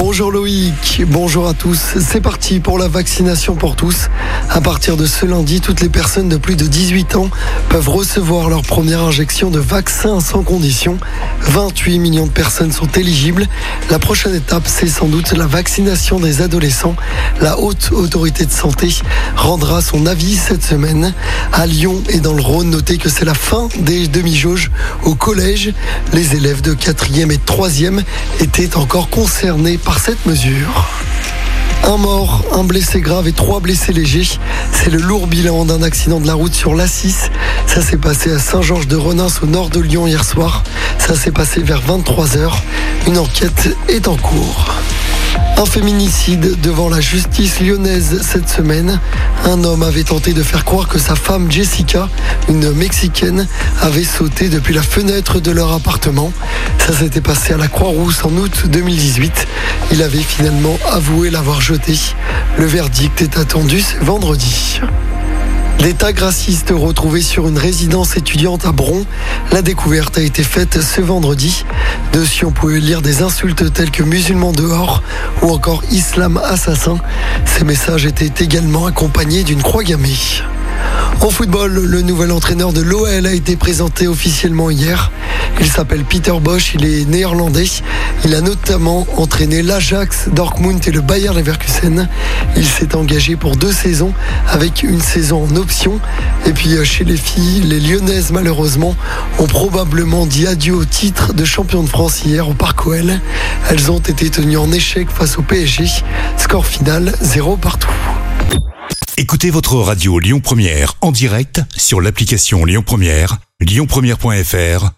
Bonjour Loïc, bonjour à tous. C'est parti pour la vaccination pour tous. À partir de ce lundi, toutes les personnes de plus de 18 ans peuvent recevoir leur première injection de vaccin sans condition. 28 millions de personnes sont éligibles. La prochaine étape, c'est sans doute la vaccination des adolescents. La haute autorité de santé rendra son avis cette semaine. À Lyon et dans le Rhône, notez que c'est la fin des demi-jauges au collège. Les élèves de 4e et 3e étaient encore concernés cette mesure. Un mort, un blessé grave et trois blessés légers. C'est le lourd bilan d'un accident de la route sur l'A6. Ça s'est passé à Saint-Georges-de-Renins au nord de Lyon hier soir. Ça s'est passé vers 23h. Une enquête est en cours. Un féminicide devant la justice lyonnaise cette semaine. Un homme avait tenté de faire croire que sa femme Jessica, une Mexicaine, avait sauté depuis la fenêtre de leur appartement. Ça s'était passé à la Croix-Rousse en août 2018. Il avait finalement avoué l'avoir jeté. Le verdict est attendu ce vendredi. Des tags racistes retrouvés sur une résidence étudiante à Bron. La découverte a été faite ce vendredi. Dessus, on pouvait lire des insultes telles que musulmans dehors ou encore islam assassin. Ces messages étaient également accompagnés d'une croix gammée. En football, le nouvel entraîneur de l'OL a été présenté officiellement hier. Il s'appelle Peter Bosch, il est néerlandais. Il a notamment entraîné l'Ajax, Dortmund et le Bayer Leverkusen. Il s'est engagé pour deux saisons avec une saison en option. Et puis euh, chez les filles, les Lyonnaises malheureusement ont probablement dit adieu au titre de champion de France hier au Parc OL. Elles ont été tenues en échec face au PSG. Score final 0 partout. Écoutez votre radio Lyon Première en direct sur l'application Lyon Première, lyonpremière.fr